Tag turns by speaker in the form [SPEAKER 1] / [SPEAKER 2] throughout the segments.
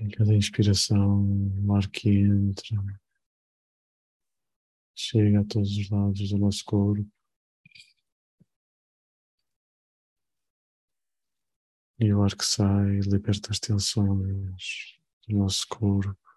[SPEAKER 1] Em cada inspiração, o ar que entra chega a todos os lados do nosso corpo. E o ar que sai liberta as tensões do nosso corpo.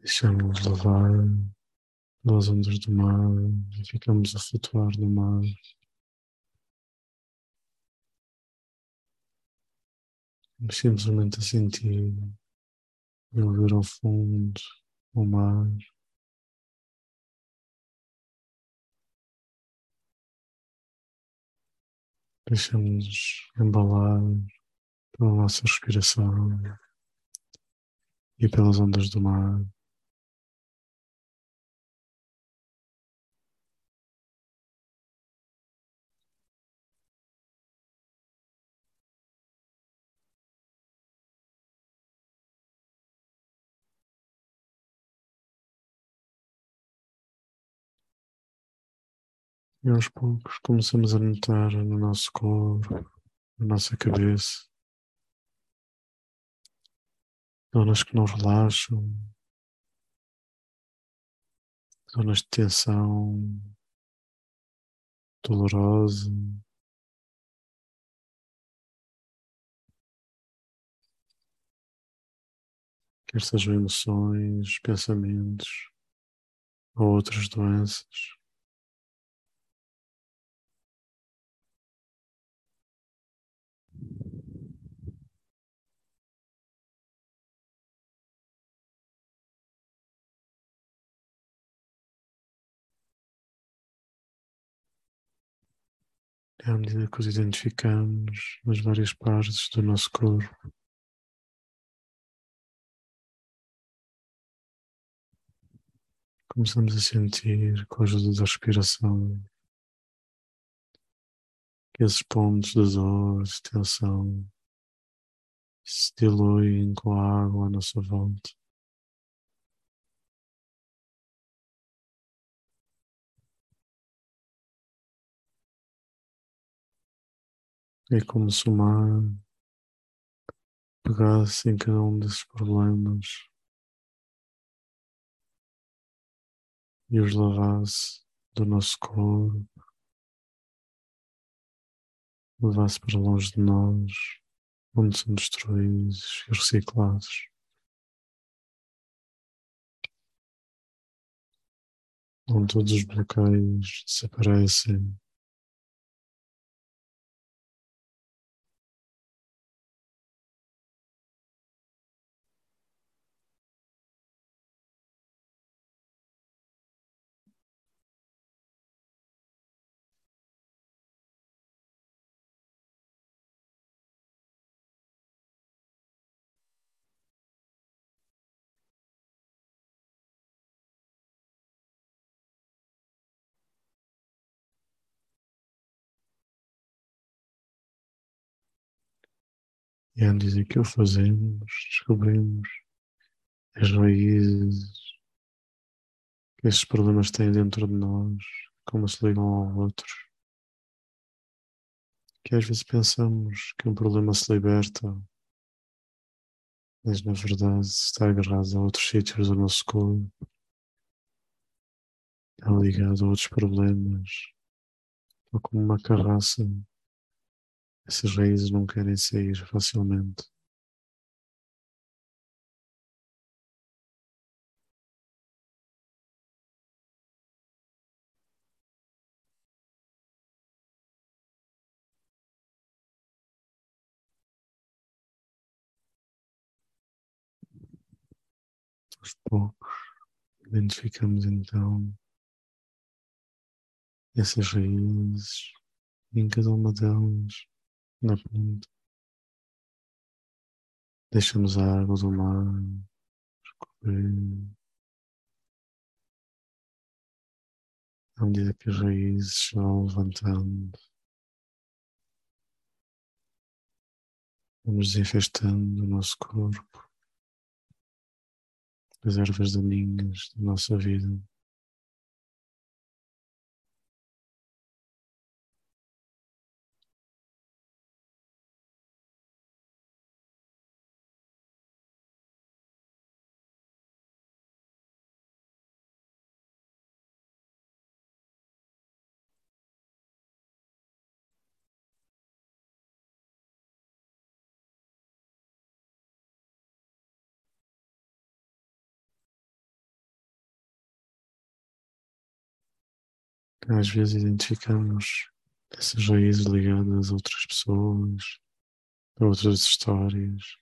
[SPEAKER 1] Deixamos levar pelas ondas do mar e ficamos a flutuar no mar. Simplesmente a sentir e ouvir ao fundo o mar. Deixamos embalar pela nossa respiração e pelas ondas do mar. E aos poucos começamos a notar no nosso corpo, na nossa cabeça, zonas que não relaxam, zonas de tensão dolorosa. Quer sejam emoções, pensamentos ou outras doenças. À medida que os identificamos nas várias partes do nosso corpo. Começamos a sentir, com a ajuda da respiração, que esses pontos de dor, de tensão, se diluem com a água à nossa volta. É como se o mar pegasse em cada um desses problemas e os lavasse do nosso corpo, levasse para longe de nós, onde são destruídos e reciclados. Onde todos os bloqueios desaparecem E antes de que o fazemos, descobrimos as raízes. Que esses problemas têm dentro de nós, como se ligam ao outro. Que às vezes pensamos que um problema se liberta, mas na verdade está agarrado a outros sítios do nosso corpo, está ligado a outros problemas, ou como uma carraça essas raízes não querem sair facilmente. aos poucos, identificamos então essas raízes em cada uma delas, na ponta. Deixamos a água do mar escorrer à medida que as raízes vão levantando. Vamos desinfestando o nosso corpo, as ervas daninhas da nossa vida. Às vezes identificamos essas raízes ligadas a outras pessoas, a outras histórias.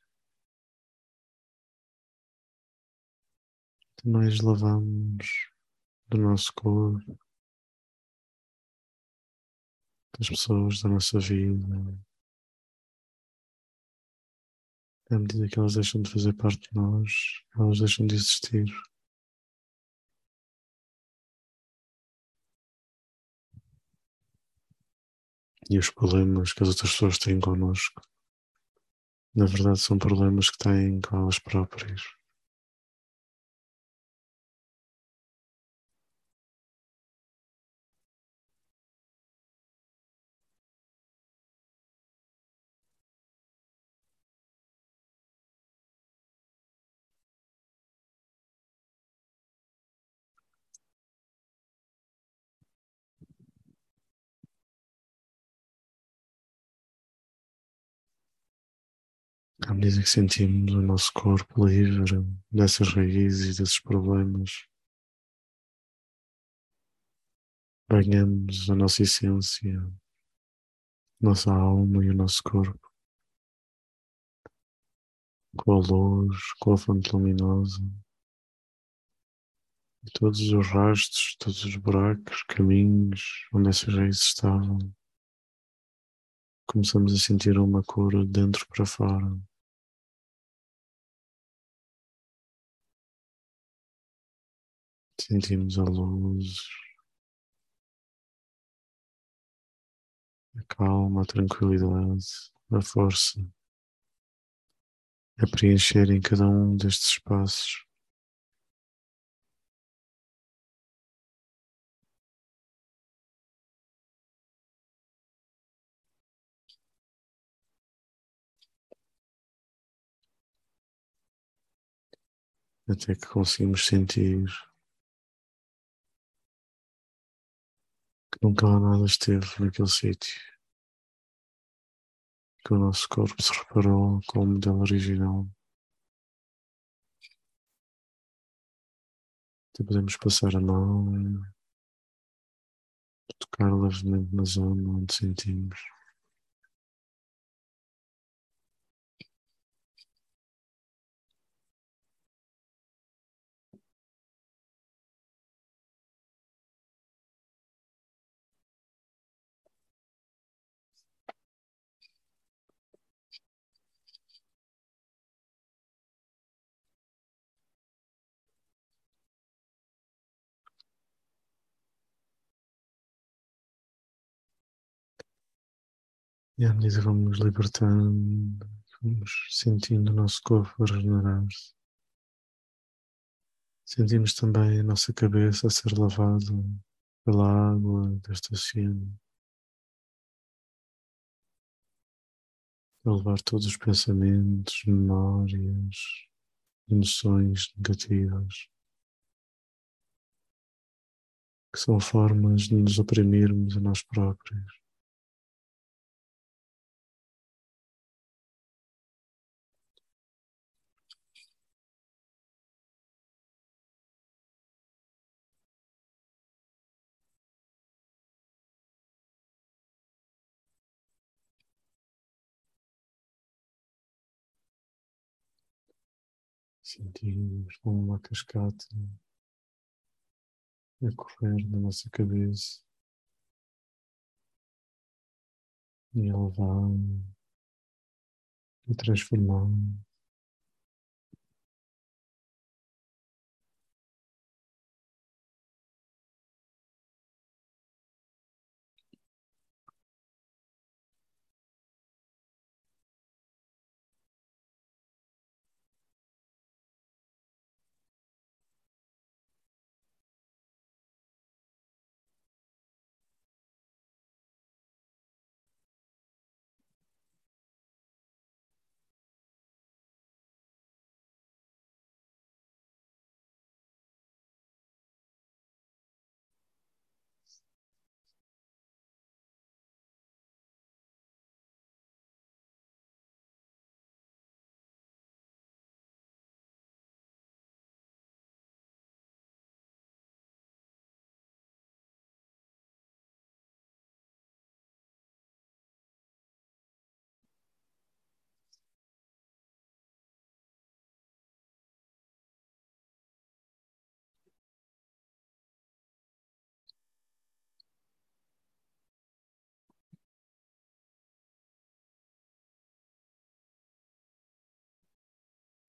[SPEAKER 1] As lavamos do nosso corpo, das pessoas da nossa vida. À medida que elas deixam de fazer parte de nós, elas deixam de existir. E os problemas que as outras pessoas têm connosco, na verdade, são problemas que têm com elas próprias. À medida que sentimos o nosso corpo livre dessas raízes desses problemas, banhamos a nossa essência, nossa alma e o nosso corpo com a luz, com a fonte luminosa e todos os rastros, todos os buracos, caminhos onde essas raízes estavam. Começamos a sentir uma cura de dentro para fora. Sentimos a luz, a calma, a tranquilidade, a força a preencher em cada um destes espaços. Até que conseguimos sentir que nunca nada esteve naquele sítio, que o nosso corpo se reparou com o modelo original. Até podemos passar a mão, tocar levemente na zona onde sentimos. E à medida que vamos libertando, vamos sentindo o nosso corpo regenerar-se. Sentimos também a nossa cabeça a ser lavada pela água deste oceano. A levar todos os pensamentos, memórias, emoções negativas, que são formas de nos oprimirmos a nós próprios. Sentimos como uma cascata a correr na nossa cabeça. E a levar e transformar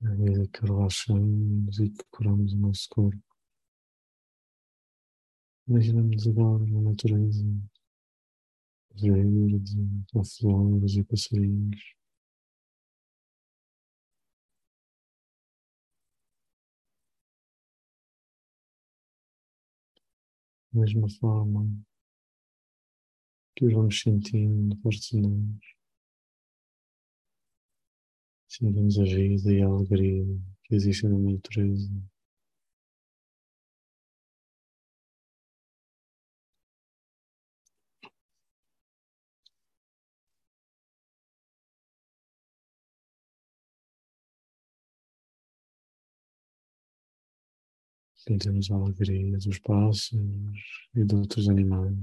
[SPEAKER 1] à medida que relaxamos e que curamos o nosso corpo. Imaginamos agora na natureza verde, com flores e passarinhos. Da mesma forma que os vamos sentindo fortes de nós. Sentimos a vida e a alegria que existe na natureza. Sentimos a alegria dos pássaros e de outros animais.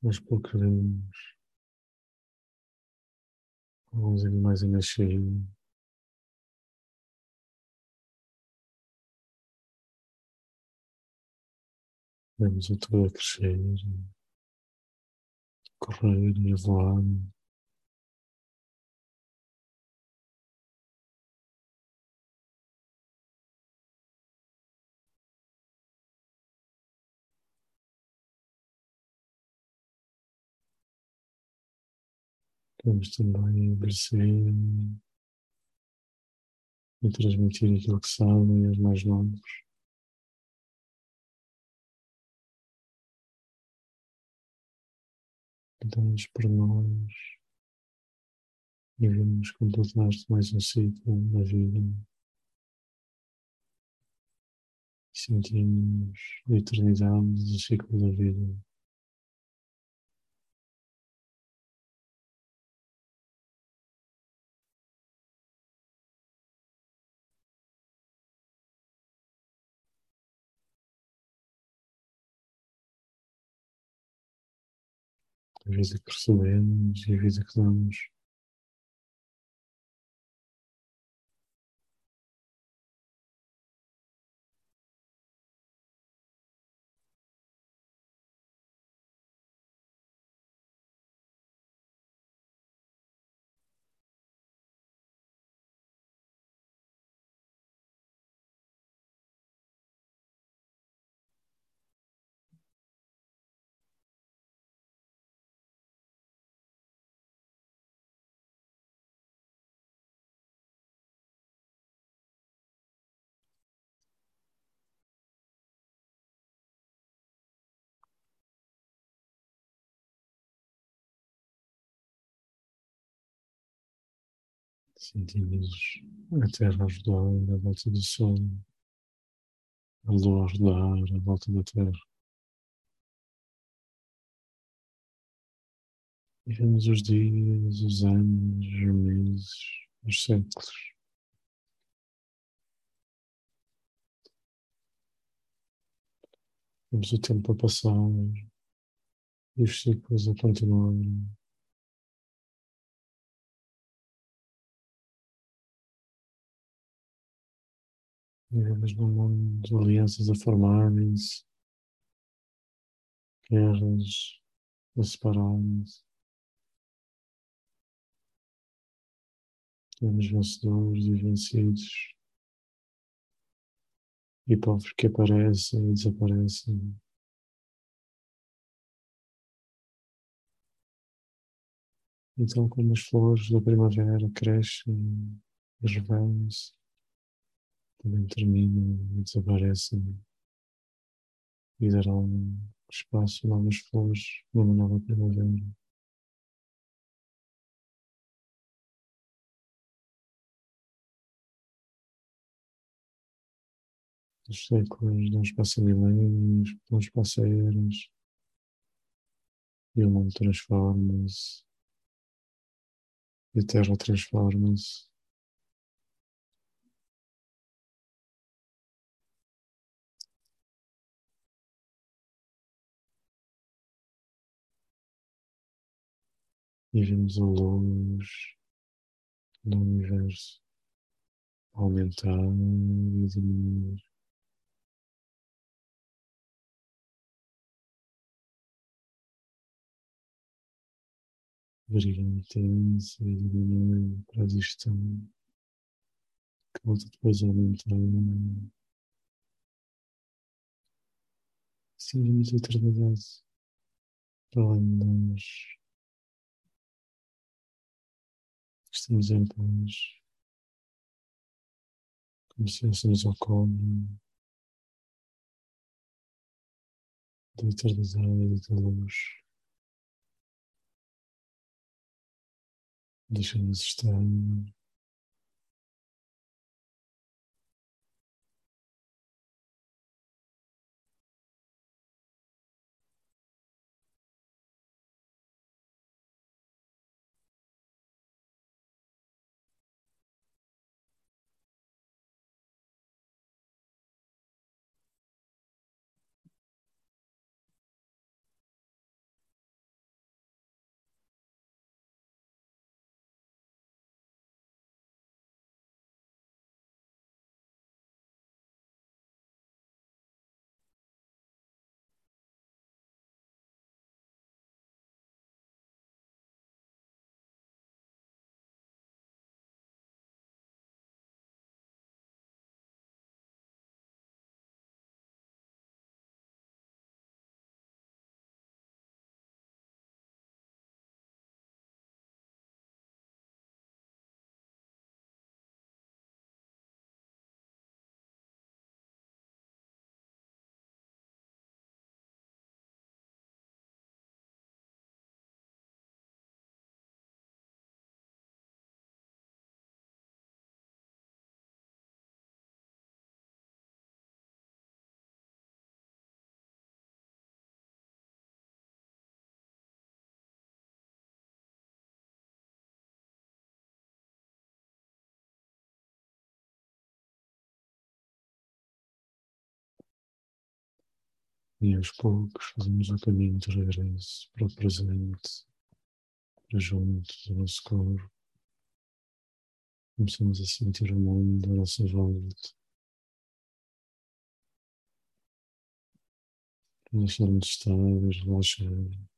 [SPEAKER 1] Poucos vemos alguns animais a nascer. Vemos a toda a crescer, correr e voar. Vamos também envelhecer e transmitir aquilo que sabem aos mais novos. Damos por nós e vemos completar-se mais um ciclo na vida. Sentimos a eternidade do ciclo da vida. A vida que recebemos e a vida que damos. Sentimos a Terra a volta do Sol, a Lua a rodar volta da Terra. E vemos os dias, os anos, os meses, os séculos. Vemos o tempo a passar e os ciclos a continuar. E vemos no mundo alianças a formarem-se, guerras a separarem-se. Vemos vencedores e vencidos e povos que aparecem e desaparecem. Então, como as flores da primavera crescem e revelam-se, também terminam e desaparecem e darão espaço a novas flores numa nova primavera. Os séculos não espaçam milênios, não espaçam eras, e o mundo transforma-se, e a Terra transforma-se. A luz do universo aumentar e diminuir. brilho intenso e diminui para a digestão, que volta depois a aumentar. Sentimos a eternidade para além de nós. Estamos em paz, como se estivéssemos ao colo da eternidade e da luz. Deixa-nos estar E aos poucos fazemos o caminho de regresso para o presente, para junto do nosso corpo. Começamos a sentir o mundo à nossa volta. Deixar-nos estar, relaxar.